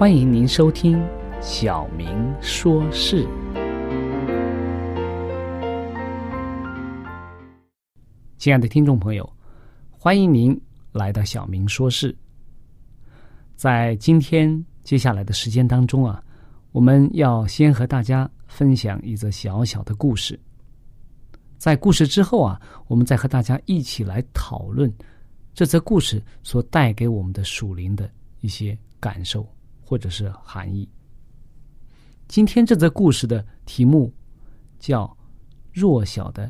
欢迎您收听《小明说事》。亲爱的听众朋友，欢迎您来到《小明说事》。在今天接下来的时间当中啊，我们要先和大家分享一则小小的故事。在故事之后啊，我们再和大家一起来讨论这则故事所带给我们的属灵的一些感受。或者是含义。今天这则故事的题目叫《弱小的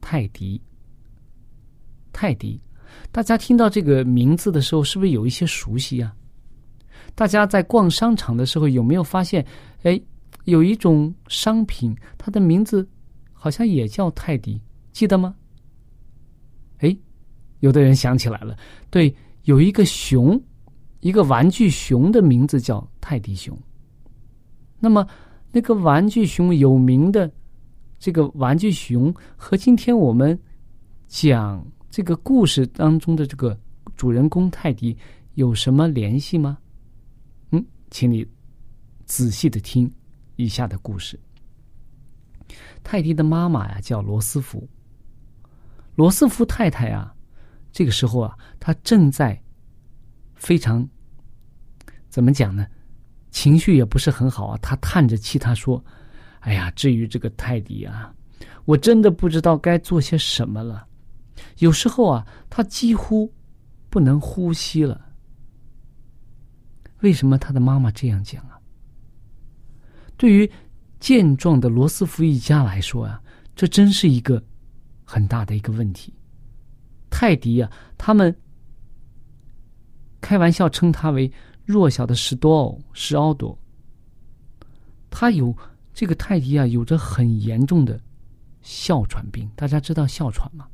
泰迪》。泰迪，大家听到这个名字的时候，是不是有一些熟悉呀？大家在逛商场的时候，有没有发现，哎，有一种商品，它的名字好像也叫泰迪，记得吗？哎，有的人想起来了，对，有一个熊。一个玩具熊的名字叫泰迪熊。那么，那个玩具熊有名的这个玩具熊和今天我们讲这个故事当中的这个主人公泰迪有什么联系吗？嗯，请你仔细的听以下的故事。泰迪的妈妈呀叫罗斯福。罗斯福太太啊，这个时候啊，她正在。非常，怎么讲呢？情绪也不是很好啊。他叹着气，他说：“哎呀，至于这个泰迪啊，我真的不知道该做些什么了。有时候啊，他几乎不能呼吸了。为什么他的妈妈这样讲啊？对于健壮的罗斯福一家来说啊，这真是一个很大的一个问题。泰迪啊，他们。”开玩笑称他为弱小的史多奥史奥多。他有这个泰迪啊，有着很严重的哮喘病。大家知道哮喘吗？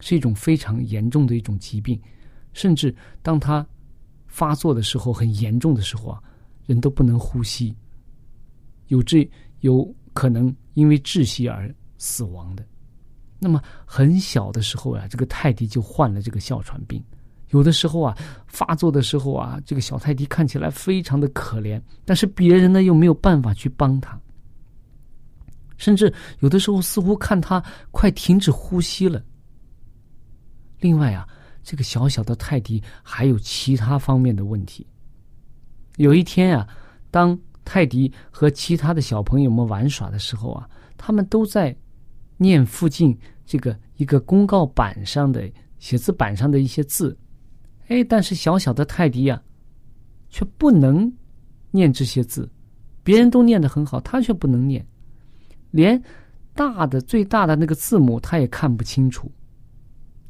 是一种非常严重的一种疾病，甚至当他发作的时候，很严重的时候啊，人都不能呼吸，有这有可能因为窒息而死亡的。那么很小的时候啊，这个泰迪就患了这个哮喘病。有的时候啊，发作的时候啊，这个小泰迪看起来非常的可怜，但是别人呢又没有办法去帮他，甚至有的时候似乎看他快停止呼吸了。另外啊，这个小小的泰迪还有其他方面的问题。有一天啊，当泰迪和其他的小朋友们玩耍的时候啊，他们都在念附近这个一个公告板上的写字板上的一些字。哎，但是小小的泰迪呀，却不能念这些字，别人都念得很好，他却不能念，连大的最大的那个字母他也看不清楚。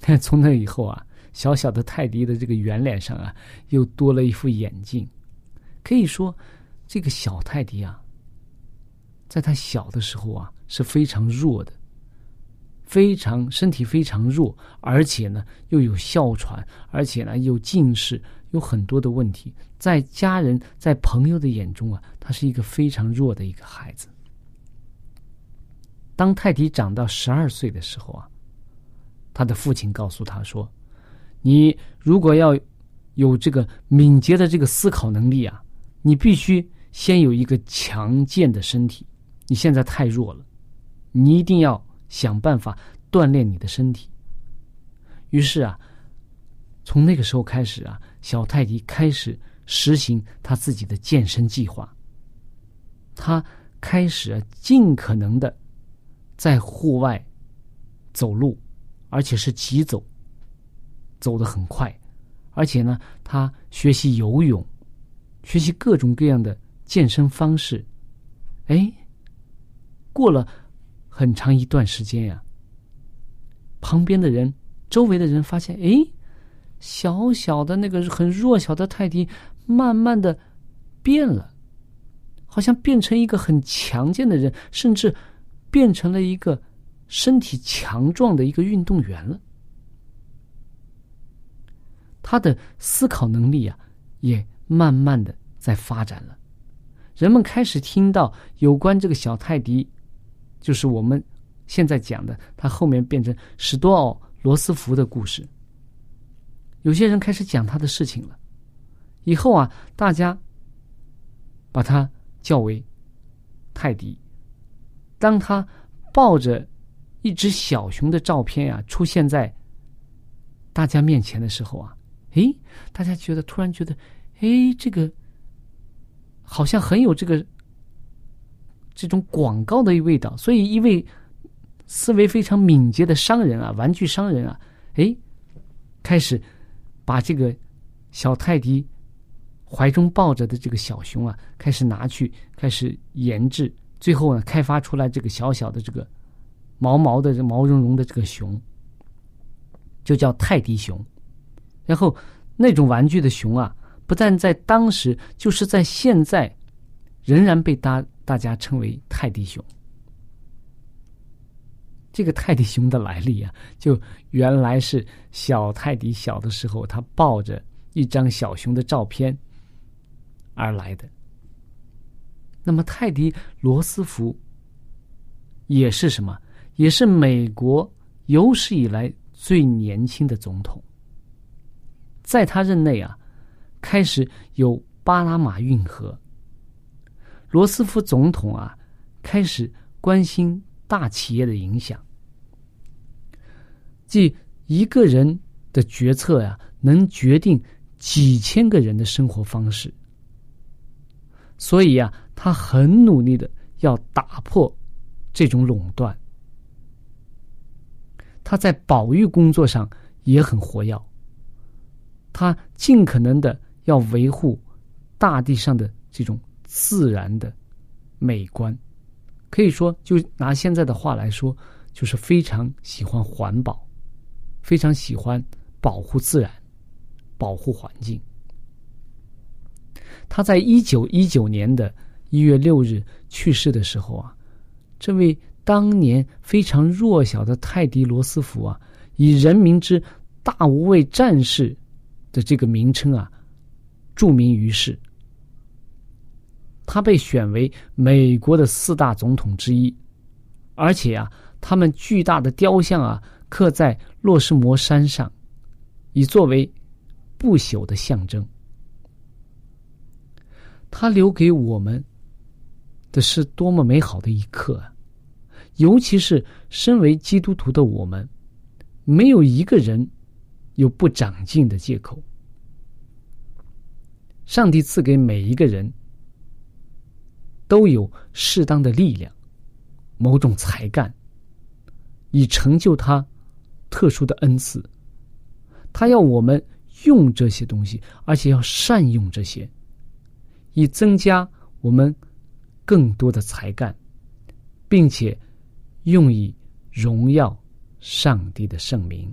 从那以后啊，小小的泰迪的这个圆脸上啊，又多了一副眼镜。可以说，这个小泰迪啊，在他小的时候啊是非常弱的，非常身体非常弱，而且呢又有哮喘，而且呢又近视，有很多的问题。在家人、在朋友的眼中啊，他是一个非常弱的一个孩子。当泰迪长到十二岁的时候啊。他的父亲告诉他说：“你如果要有这个敏捷的这个思考能力啊，你必须先有一个强健的身体。你现在太弱了，你一定要想办法锻炼你的身体。”于是啊，从那个时候开始啊，小泰迪开始实行他自己的健身计划。他开始尽可能的在户外走路。而且是急走，走得很快，而且呢，他学习游泳，学习各种各样的健身方式。哎，过了很长一段时间呀，旁边的人、周围的人发现，哎，小小的那个很弱小的泰迪，慢慢的变了，好像变成一个很强健的人，甚至变成了一个。身体强壮的一个运动员了，他的思考能力啊，也慢慢的在发展了。人们开始听到有关这个小泰迪，就是我们现在讲的他后面变成史多奥罗斯福的故事。有些人开始讲他的事情了，以后啊，大家把他叫为泰迪。当他抱着。一只小熊的照片啊，出现在大家面前的时候啊，诶，大家觉得突然觉得，诶，这个好像很有这个这种广告的味道。所以，一位思维非常敏捷的商人啊，玩具商人啊，诶，开始把这个小泰迪怀中抱着的这个小熊啊，开始拿去开始研制，最后呢，开发出来这个小小的这个。毛毛的、毛茸茸的这个熊，就叫泰迪熊。然后那种玩具的熊啊，不但在当时，就是在现在，仍然被大大家称为泰迪熊。这个泰迪熊的来历啊，就原来是小泰迪小的时候，他抱着一张小熊的照片而来的。那么泰迪罗斯福也是什么？也是美国有史以来最年轻的总统。在他任内啊，开始有巴拿马运河。罗斯福总统啊，开始关心大企业的影响，即一个人的决策呀，能决定几千个人的生活方式。所以呀，他很努力的要打破这种垄断。他在保育工作上也很活跃，他尽可能的要维护大地上的这种自然的美观，可以说，就拿现在的话来说，就是非常喜欢环保，非常喜欢保护自然、保护环境。他在一九一九年的一月六日去世的时候啊，这位。当年非常弱小的泰迪罗斯福啊，以“人民之大无畏战士”的这个名称啊，著名于世。他被选为美国的四大总统之一，而且啊，他们巨大的雕像啊，刻在洛什摩山上，以作为不朽的象征。他留给我们的是多么美好的一刻啊！尤其是身为基督徒的我们，没有一个人有不长进的借口。上帝赐给每一个人都有适当的力量，某种才干，以成就他特殊的恩赐，他要我们用这些东西，而且要善用这些，以增加我们更多的才干，并且用以荣耀上帝的圣名。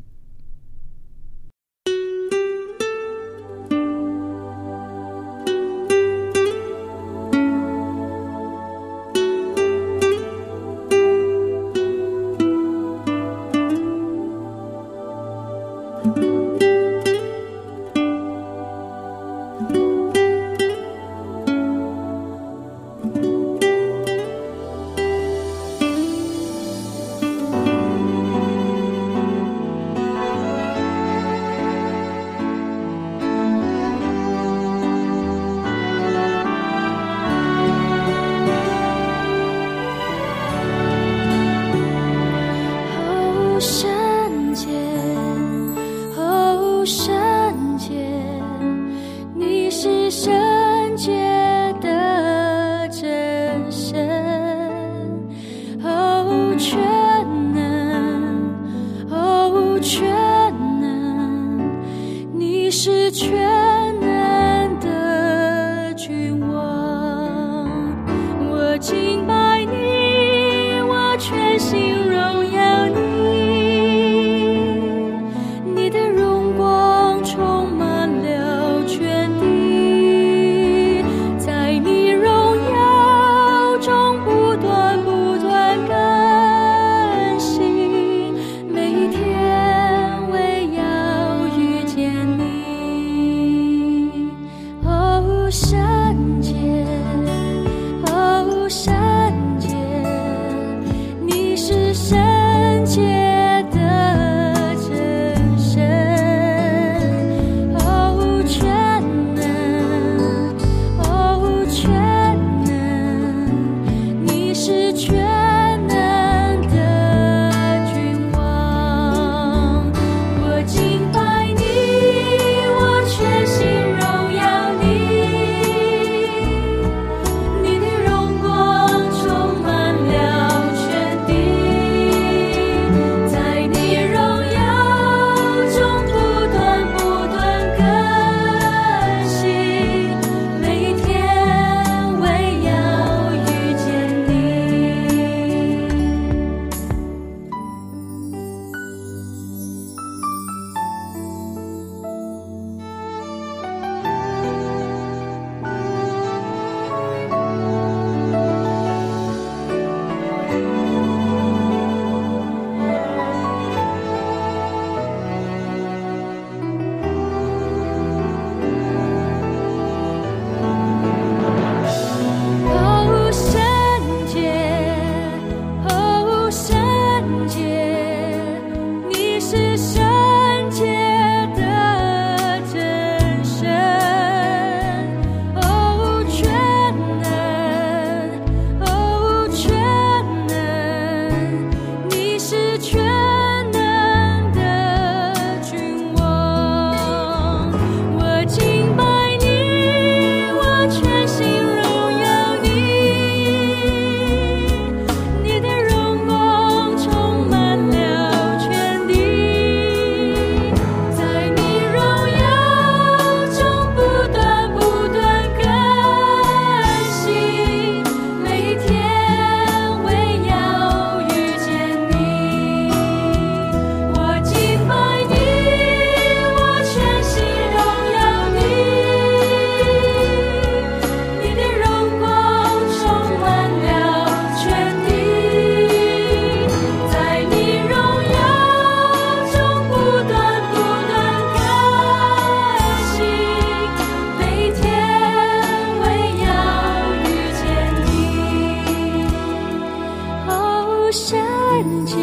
圣洁，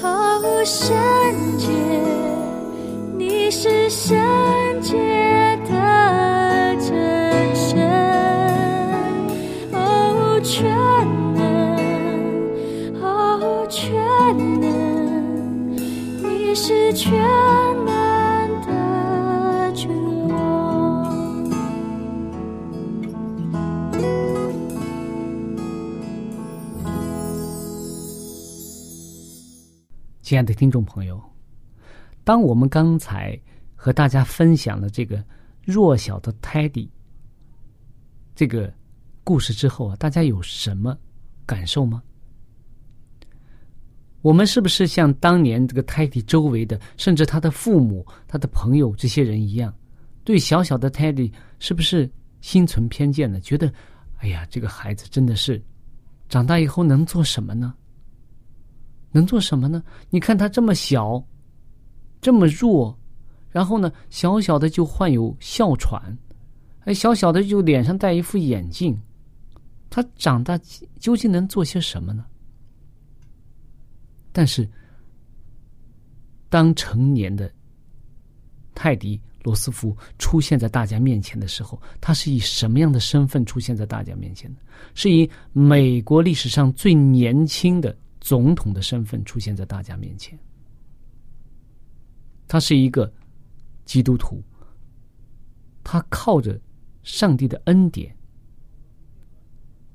毫无圣洁，你是圣。亲爱的听众朋友当我们刚才和大家分享了这个弱小的 teddy 这个故事之后啊大家有什么感受吗？我们是不是像当年这个 teddy 周围的甚至他的父母他的朋友这些人一样对小小的 teddy 是不是心存偏见呢？觉得哎呀这个孩子真的是长大以后能做什么呢？能做什么呢？你看他这么小，这么弱，然后呢，小小的就患有哮喘，哎，小小的就脸上戴一副眼镜，他长大究竟能做些什么呢？但是，当成年的泰迪罗斯福出现在大家面前的时候，他是以什么样的身份出现在大家面前的？是以美国历史上最年轻的总统的身份出现在大家面前。他是一个基督徒，他靠着上帝的恩典，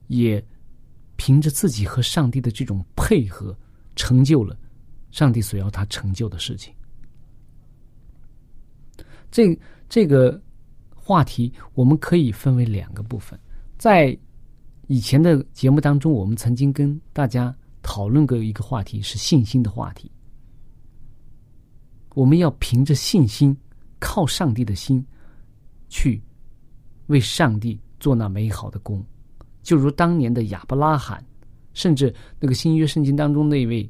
也凭着自己和上帝的这种配合。成就了上帝所要他成就的事情。这这个话题我们可以分为两个部分。在以前的节目当中，我们曾经跟大家讨论过一个话题，是信心的话题。我们要凭着信心，靠上帝的心，去为上帝做那美好的工，就如当年的亚伯拉罕。甚至那个新约圣经当中那位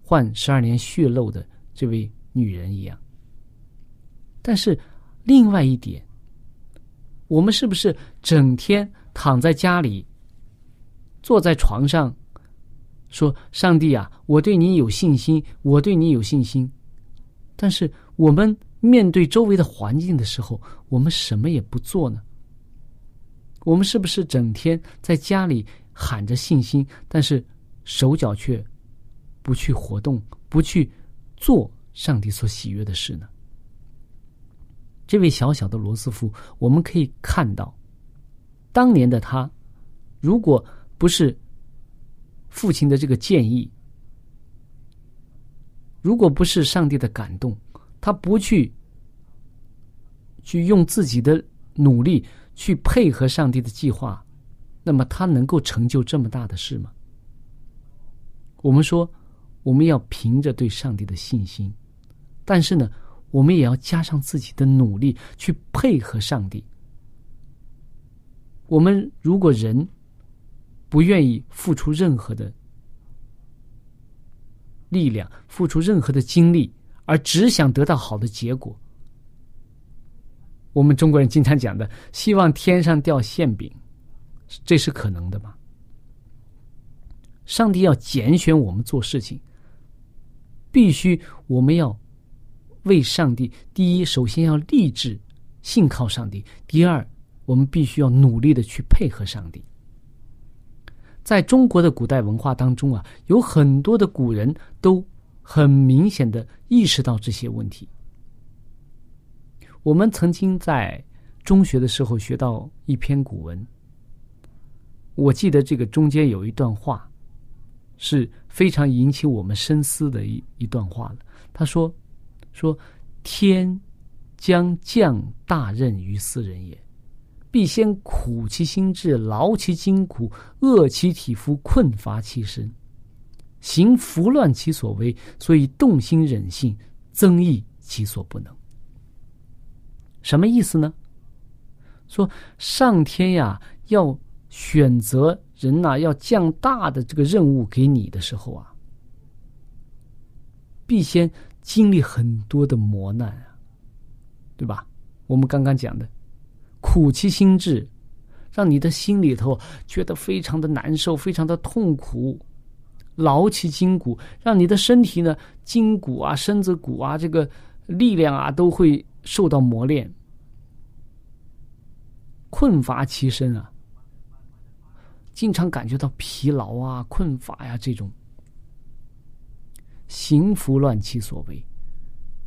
患十二年血漏的这位女人一样，但是另外一点，我们是不是整天躺在家里，坐在床上，说上帝啊，我对你有信心，我对你有信心，但是我们面对周围的环境的时候，我们什么也不做呢？我们是不是整天在家里？喊着信心，但是手脚却不去活动，不去做上帝所喜悦的事呢？这位小小的罗斯福，我们可以看到，当年的他，如果不是父亲的这个建议，如果不是上帝的感动，他不去去用自己的努力去配合上帝的计划。那么他能够成就这么大的事吗？我们说，我们要凭着对上帝的信心，但是呢，我们也要加上自己的努力去配合上帝。我们如果人不愿意付出任何的力量，付出任何的精力，而只想得到好的结果，我们中国人经常讲的，希望天上掉馅饼。这是可能的吗？上帝要拣选我们做事情，必须我们要为上帝。第一，首先要立志信靠上帝；第二，我们必须要努力的去配合上帝。在中国的古代文化当中啊，有很多的古人都很明显的意识到这些问题。我们曾经在中学的时候学到一篇古文。我记得这个中间有一段话，是非常引起我们深思的一一段话了。他说：“说天将降大任于斯人也，必先苦其心志，劳其筋骨，饿其体肤，困乏其身，行拂乱其所为，所以动心忍性，增益其所不能。”什么意思呢？说上天呀，要。选择人呐，要降大的这个任务给你的时候啊，必先经历很多的磨难啊，对吧？我们刚刚讲的，苦其心志，让你的心里头觉得非常的难受，非常的痛苦；劳其筋骨，让你的身体呢，筋骨啊、身子骨啊、这个力量啊，都会受到磨练；困乏其身啊。经常感觉到疲劳啊、困乏呀，这种行拂乱其所为，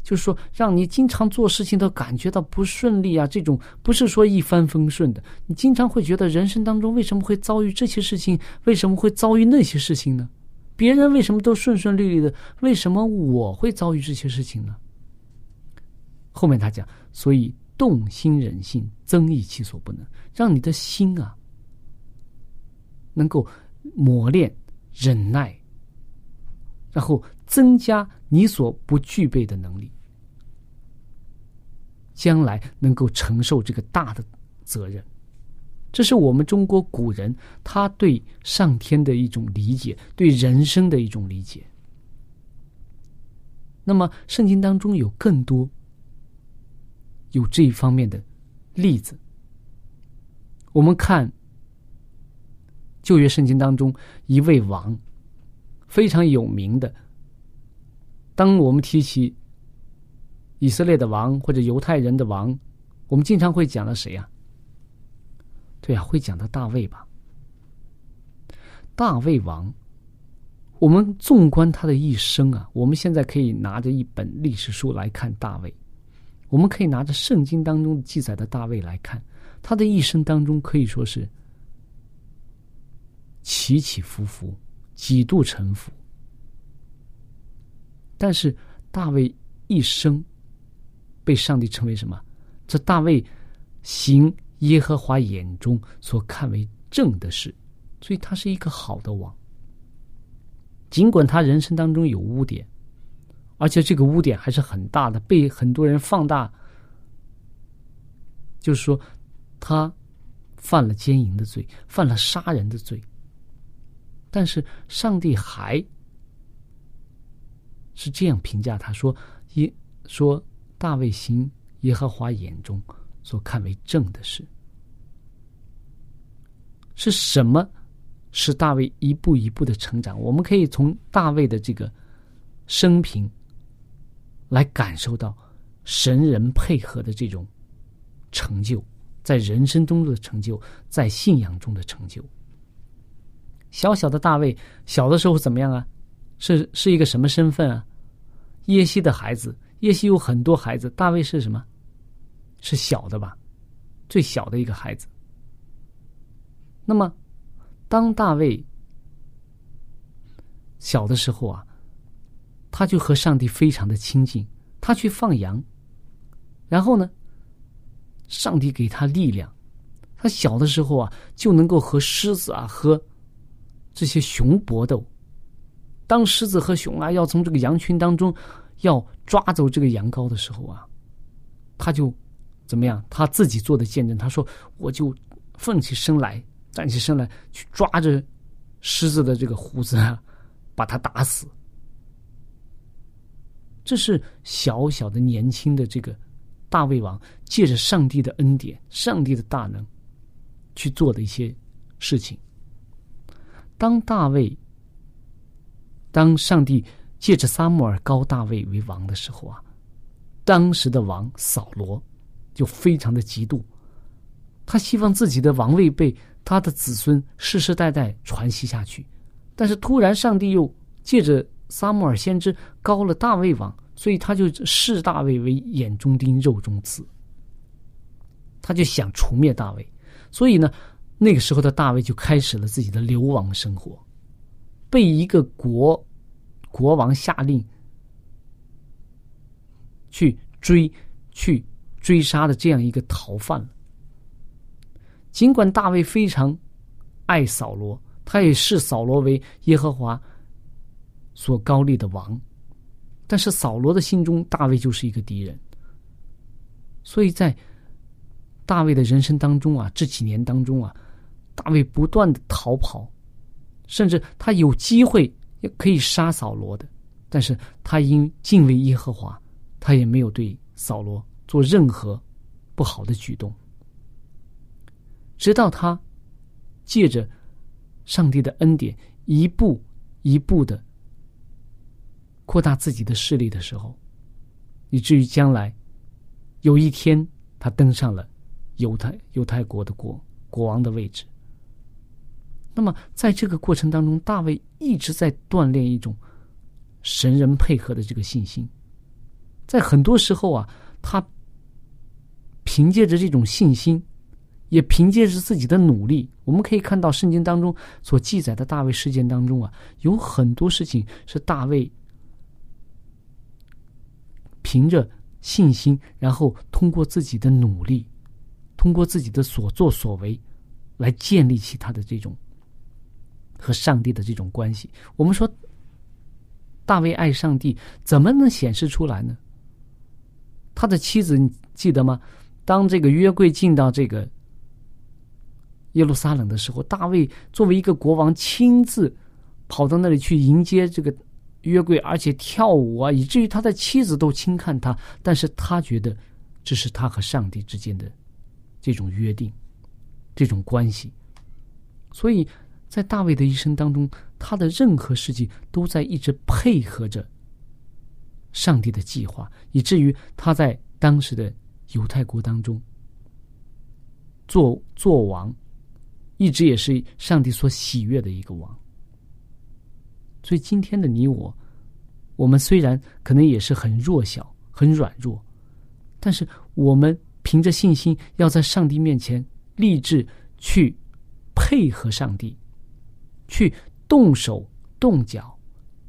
就是说，让你经常做事情都感觉到不顺利啊。这种不是说一帆风顺的，你经常会觉得人生当中为什么会遭遇这些事情？为什么会遭遇那些事情呢？别人为什么都顺顺利利的？为什么我会遭遇这些事情呢？后面他讲，所以动心忍性，增益其所不能，让你的心啊能够磨练忍耐，然后增加你所不具备的能力，将来能够承受这个大的责任。这是我们中国古人他对上天的一种理解，对人生的一种理解。那么，圣经当中有更多有这一方面的例子。我们看旧约圣经当中一位王非常有名的。当我们提起以色列的王或者犹太人的王，我们经常会讲到谁呀？对啊，会讲到大卫吧？大卫王，我们纵观他的一生啊，我们现在可以拿着一本历史书来看大卫，我们可以拿着圣经当中记载的大卫来看，他的一生当中可以说是起起伏伏，几度沉浮。但是大卫一生被上帝称为什么？这大卫行。耶和华眼中所看为正的事，所以他是一个好的王。尽管他人生当中有污点，而且这个污点还是很大的，被很多人放大。就是说，他犯了奸淫的罪，犯了杀人的罪。但是上帝还是这样评价他说：“耶说大卫行耶和华眼中所看为正的事。”是什么使大卫一步一步的成长？我们可以从大卫的这个生平来感受到神人配合的这种成就，在人生中的成就，在信仰中的成就。小小的大卫小的时候怎么样啊？是是一个什么身份啊？耶西的孩子，耶西有很多孩子，大卫是什么？是小的吧？最小的一个孩子。那么，当大卫小的时候啊，他就和上帝非常的亲近。他去放羊，然后呢，上帝给他力量。他小的时候啊，就能够和狮子啊、和这些熊搏斗。当狮子和熊啊要从这个羊群当中要抓走这个羊羔的时候啊，他就怎么样？他自己做的见证，他说：“我就奋起身来。”站起身来，去抓着狮子的这个胡子啊，把他打死。这是小小的年轻的这个大卫王，借着上帝的恩典、上帝的大能去做的一些事情。当大卫，当上帝借着撒母耳高大卫为王的时候啊，当时的王扫罗就非常的嫉妒，他希望自己的王位被。他的子孙世世代代传袭下去，但是突然上帝又借着撒母耳先知高了大卫王，所以他就视大卫为眼中钉、肉中刺。他就想除灭大卫，所以呢，那个时候的大卫就开始了自己的流亡生活，被一个国国王下令去追、去追杀的这样一个逃犯了。尽管大卫非常爱扫罗，他也视扫罗为耶和华所高立的王，但是扫罗的心中，大卫就是一个敌人。所以在大卫的人生当中啊，这几年当中啊，大卫不断的逃跑，甚至他有机会也可以杀扫罗的，但是他因敬畏耶和华，他也没有对扫罗做任何不好的举动。直到他借着上帝的恩典，一步一步的扩大自己的势力的时候，以至于将来有一天他登上了犹太犹太国的国国王的位置。那么，在这个过程当中，大卫一直在锻炼一种神人配合的这个信心。在很多时候啊，他凭借着这种信心。也凭借着自己的努力，我们可以看到圣经当中所记载的大卫事件当中啊，有很多事情是大卫凭着信心，然后通过自己的努力，通过自己的所作所为，来建立起他的这种和上帝的这种关系。我们说，大卫爱上帝，怎么能显示出来呢？他的妻子，你记得吗？当这个约柜进到这个耶路撒冷的时候，大卫作为一个国王，亲自跑到那里去迎接这个约柜，而且跳舞啊，以至于他的妻子都轻看他。但是他觉得这是他和上帝之间的这种约定，这种关系。所以在大卫的一生当中，他的任何事情都在一直配合着上帝的计划，以至于他在当时的。犹太国当中，做做王，一直也是上帝所喜悦的一个王。所以今天的你我，我们虽然可能也是很弱小、很软弱，但是我们凭着信心，要在上帝面前立志去配合上帝，去动手动脚，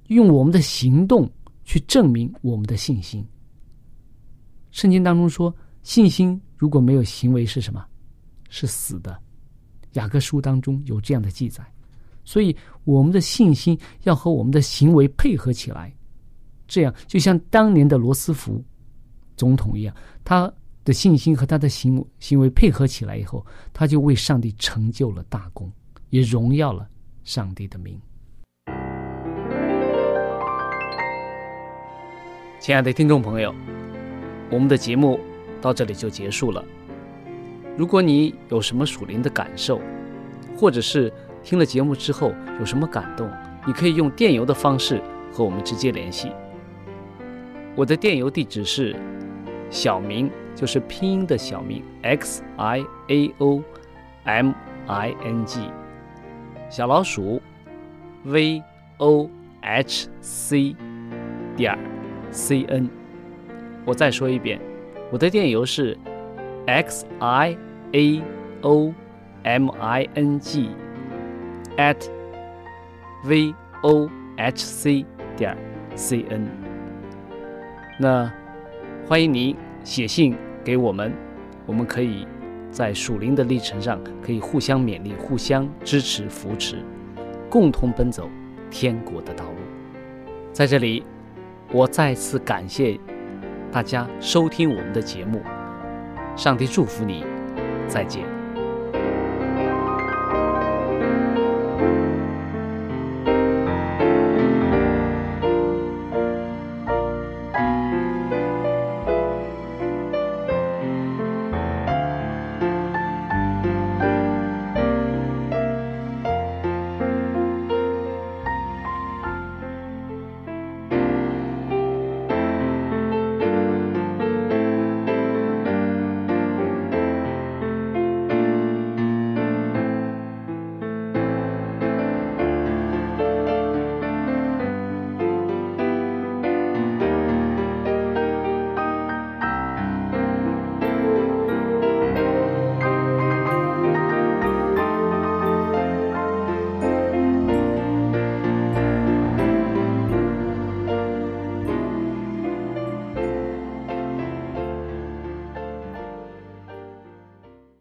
用我们的行动去证明我们的信心。圣经当中说。信心如果没有行为是什么？是死的。雅各书当中有这样的记载，所以我们的信心要和我们的行为配合起来，这样就像当年的罗斯福总统一样，他的信心和他的行行为配合起来以后，他就为上帝成就了大功，也荣耀了上帝的名。亲爱的听众朋友，我们的节目。到这里就结束了。如果你有什么属灵的感受，或者是听了节目之后有什么感动，你可以用电邮的方式和我们直接联系。我的电邮地址是小明，就是拼音的小明 x i a o m i n g，小老鼠 v o h c 点 c n。我再说一遍。我的电邮是 x i a o m i n g at v o h c 点 c n。那欢迎您写信给我们，我们可以在属灵的历程上可以互相勉励、互相支持、扶持，共同奔走天国的道路。在这里，我再次感谢。大家收听我们的节目，上帝祝福你，再见。